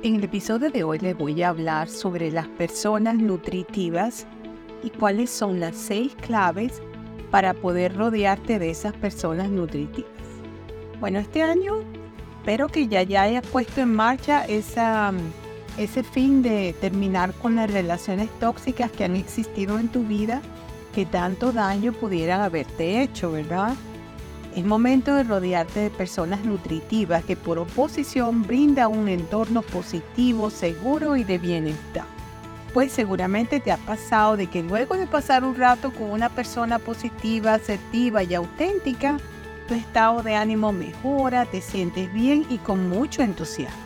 En el episodio de hoy les voy a hablar sobre las personas nutritivas y cuáles son las seis claves para poder rodearte de esas personas nutritivas. Bueno, este año espero que ya, ya hayas puesto en marcha esa, ese fin de terminar con las relaciones tóxicas que han existido en tu vida, que tanto daño pudieran haberte hecho, ¿verdad? Es momento de rodearte de personas nutritivas que por oposición brinda un entorno positivo, seguro y de bienestar. Pues seguramente te ha pasado de que luego de pasar un rato con una persona positiva, asertiva y auténtica, tu estado de ánimo mejora, te sientes bien y con mucho entusiasmo.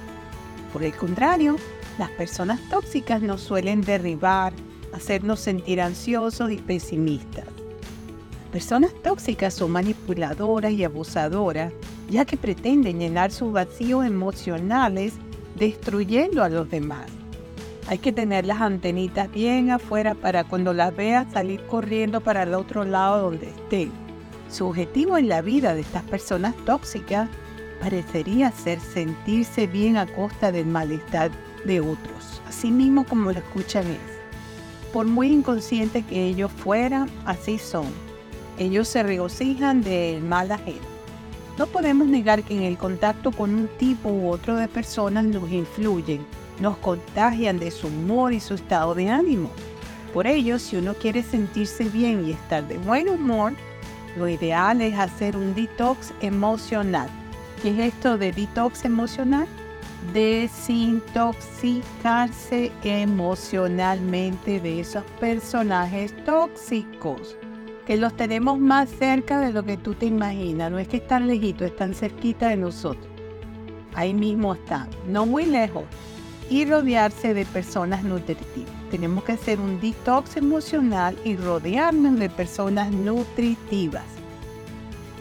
Por el contrario, las personas tóxicas nos suelen derribar, hacernos sentir ansiosos y pesimistas. Personas tóxicas son manipuladoras y abusadoras, ya que pretenden llenar sus vacíos emocionales destruyendo a los demás. Hay que tener las antenitas bien afuera para cuando las veas salir corriendo para el otro lado donde estén. Su objetivo en la vida de estas personas tóxicas parecería ser sentirse bien a costa del malestar de otros, así mismo como lo escuchan es. Por muy inconsciente que ellos fueran, así son ellos se regocijan del mal ajeno. No podemos negar que en el contacto con un tipo u otro de personas nos influyen, nos contagian de su humor y su estado de ánimo. Por ello, si uno quiere sentirse bien y estar de buen humor, lo ideal es hacer un detox emocional. ¿Qué es esto de detox emocional? Desintoxicarse emocionalmente de esos personajes tóxicos que los tenemos más cerca de lo que tú te imaginas. No es que están lejitos, están cerquita de nosotros. Ahí mismo están, no muy lejos. Y rodearse de personas nutritivas. Tenemos que hacer un detox emocional y rodearnos de personas nutritivas.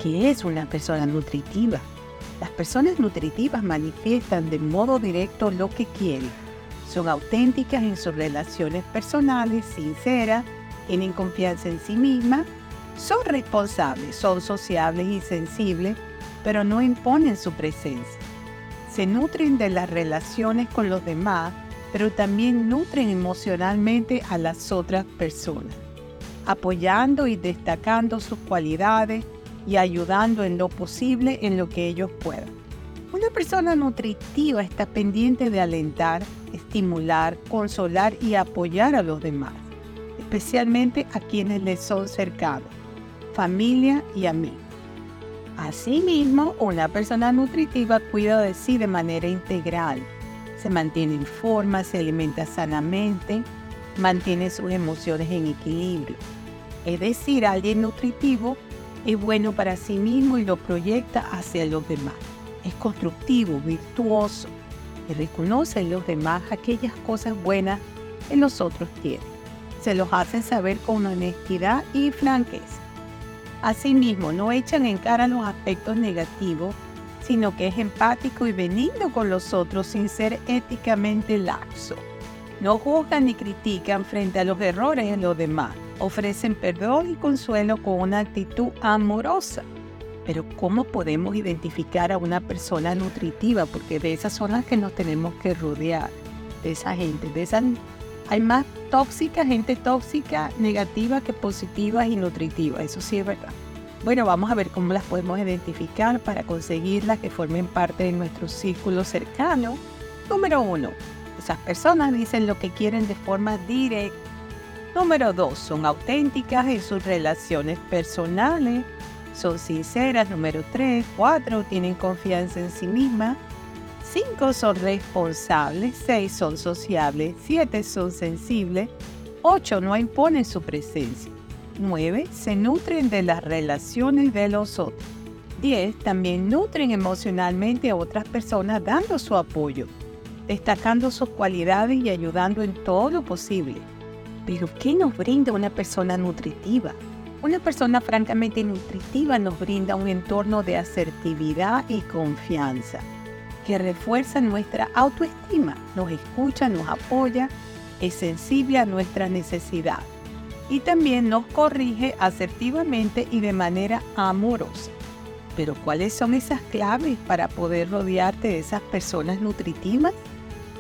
¿Qué es una persona nutritiva? Las personas nutritivas manifiestan de modo directo lo que quieren. Son auténticas en sus relaciones personales, sinceras, tienen confianza en sí mismas, son responsables, son sociables y sensibles, pero no imponen su presencia. Se nutren de las relaciones con los demás, pero también nutren emocionalmente a las otras personas, apoyando y destacando sus cualidades y ayudando en lo posible en lo que ellos puedan. Una persona nutritiva está pendiente de alentar, estimular, consolar y apoyar a los demás especialmente a quienes les son cercanos, familia y amigos. Asimismo, una persona nutritiva cuida de sí de manera integral. Se mantiene en forma, se alimenta sanamente, mantiene sus emociones en equilibrio. Es decir, alguien nutritivo es bueno para sí mismo y lo proyecta hacia los demás. Es constructivo, virtuoso y reconoce en los demás aquellas cosas buenas que los otros tienen se los hacen saber con honestidad y franqueza. Asimismo, no echan en cara los aspectos negativos, sino que es empático y benigno con los otros sin ser éticamente laxo. No juzgan ni critican frente a los errores en los demás. Ofrecen perdón y consuelo con una actitud amorosa. Pero ¿cómo podemos identificar a una persona nutritiva? Porque de esas son las que nos tenemos que rodear, de esa gente, de esas hay más tóxica, gente tóxica, negativa que positiva y nutritiva. Eso sí es verdad. Bueno, vamos a ver cómo las podemos identificar para conseguirlas que formen parte de nuestro círculo cercano. Número uno, esas personas dicen lo que quieren de forma directa. Número dos, son auténticas en sus relaciones personales, son sinceras. Número tres, cuatro, tienen confianza en sí mismas. 5 son responsables, 6 son sociables, 7 son sensibles, 8 no imponen su presencia, 9 se nutren de las relaciones de los otros, 10 también nutren emocionalmente a otras personas dando su apoyo, destacando sus cualidades y ayudando en todo lo posible. Pero ¿qué nos brinda una persona nutritiva? Una persona francamente nutritiva nos brinda un entorno de asertividad y confianza que refuerza nuestra autoestima, nos escucha, nos apoya, es sensible a nuestra necesidad y también nos corrige asertivamente y de manera amorosa. Pero ¿cuáles son esas claves para poder rodearte de esas personas nutritivas?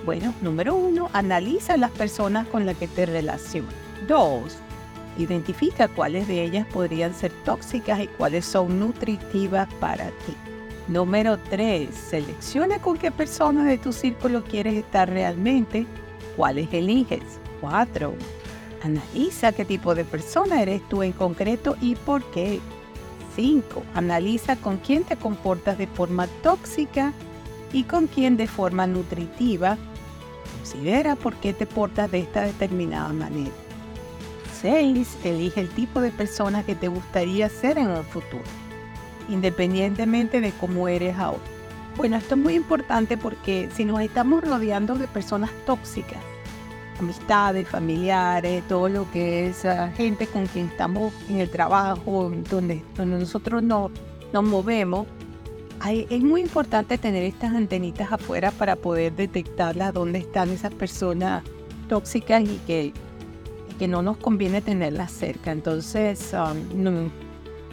Bueno, número uno, analiza las personas con las que te relacionas. Dos, identifica cuáles de ellas podrían ser tóxicas y cuáles son nutritivas para ti. Número tres, selecciona con qué personas de tu círculo quieres estar realmente, cuáles eliges. Cuatro, analiza qué tipo de persona eres tú en concreto y por qué. 5. Analiza con quién te comportas de forma tóxica y con quién de forma nutritiva. Considera por qué te portas de esta determinada manera. 6. Elige el tipo de persona que te gustaría ser en el futuro, independientemente de cómo eres ahora. Bueno, esto es muy importante porque si nos estamos rodeando de personas tóxicas, amistades, familiares, todo lo que es ah, gente con quien estamos en el trabajo, donde, donde nosotros no, nos movemos, es muy importante tener estas antenitas afuera para poder detectarlas, dónde están esas personas tóxicas y que, que no nos conviene tenerlas cerca. Entonces, um,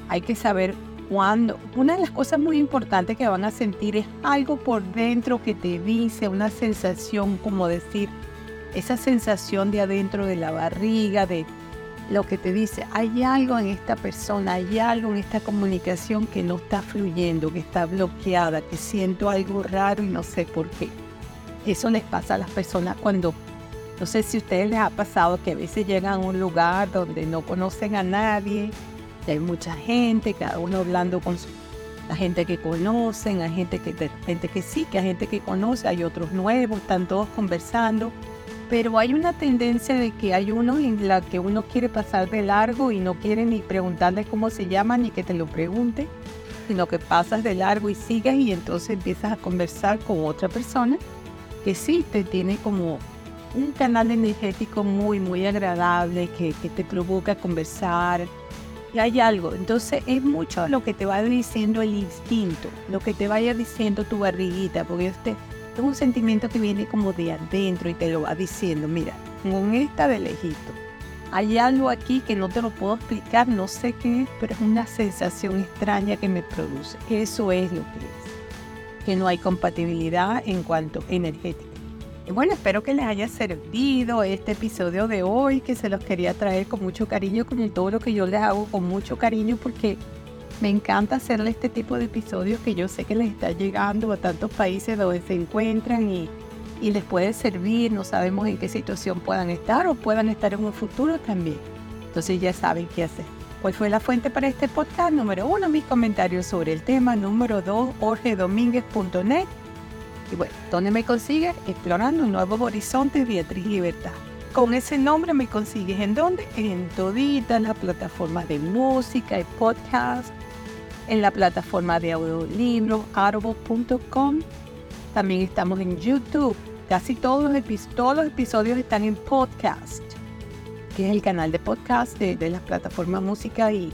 hay que saber cuándo. Una de las cosas muy importantes que van a sentir es algo por dentro que te dice, una sensación como decir, esa sensación de adentro de la barriga, de lo que te dice, hay algo en esta persona, hay algo en esta comunicación que no está fluyendo, que está bloqueada, que siento algo raro y no sé por qué. Eso les pasa a las personas cuando, no sé si a ustedes les ha pasado que a veces llegan a un lugar donde no conocen a nadie, hay mucha gente, cada uno hablando con la gente que conocen, hay gente que, gente que sí, que hay gente que conoce, hay otros nuevos, están todos conversando pero hay una tendencia de que hay uno en la que uno quiere pasar de largo y no quiere ni preguntarle cómo se llama ni que te lo pregunte, sino que pasas de largo y sigues y entonces empiezas a conversar con otra persona que sí te tiene como un canal energético muy, muy agradable que, que te provoca conversar. Y hay algo, entonces es mucho lo que te va diciendo el instinto, lo que te vaya diciendo tu barriguita, porque este es un sentimiento que viene como de adentro y te lo va diciendo, mira, con esta de lejito. Hay algo aquí que no te lo puedo explicar, no sé qué es, pero es una sensación extraña que me produce. Eso es lo que es. Que no hay compatibilidad en cuanto energética. Y bueno, espero que les haya servido este episodio de hoy, que se los quería traer con mucho cariño, como todo lo que yo les hago con mucho cariño, porque me encanta hacerle este tipo de episodios que yo sé que les está llegando a tantos países donde se encuentran y, les puede servir. No sabemos en qué situación puedan estar o puedan estar en un futuro también. Entonces ya saben qué hacer. ¿Cuál fue la fuente para este podcast? Número uno, mis comentarios sobre el tema. Número dos, jorgedomínguez.net. Y bueno, ¿dónde me consigues? Explorando nuevos horizontes, Beatriz Libertad. Con ese nombre me consigues en dónde? En toditas las plataformas de música y podcast en la plataforma de audiolibro audible.com. También estamos en YouTube. Casi todos los, todos los episodios están en podcast, que es el canal de podcast de, de las plataformas música y,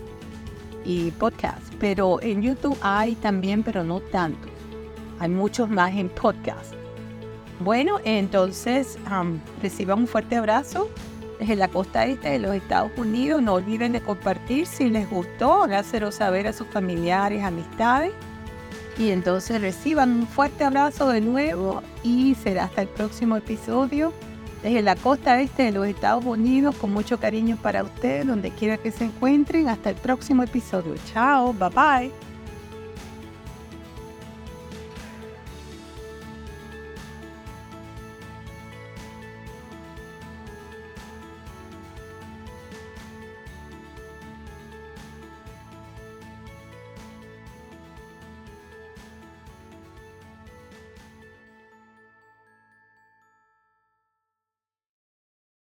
y podcast. Pero en YouTube hay también, pero no tanto. Hay muchos más en podcast. Bueno, entonces reciban un fuerte abrazo desde la costa este de los Estados Unidos. No olviden de compartir si les gustó, hágaselo saber a sus familiares, amistades. Y entonces reciban un fuerte abrazo de nuevo y será hasta el próximo episodio desde la costa este de los Estados Unidos con mucho cariño para ustedes, donde quiera que se encuentren. Hasta el próximo episodio. Chao, bye bye.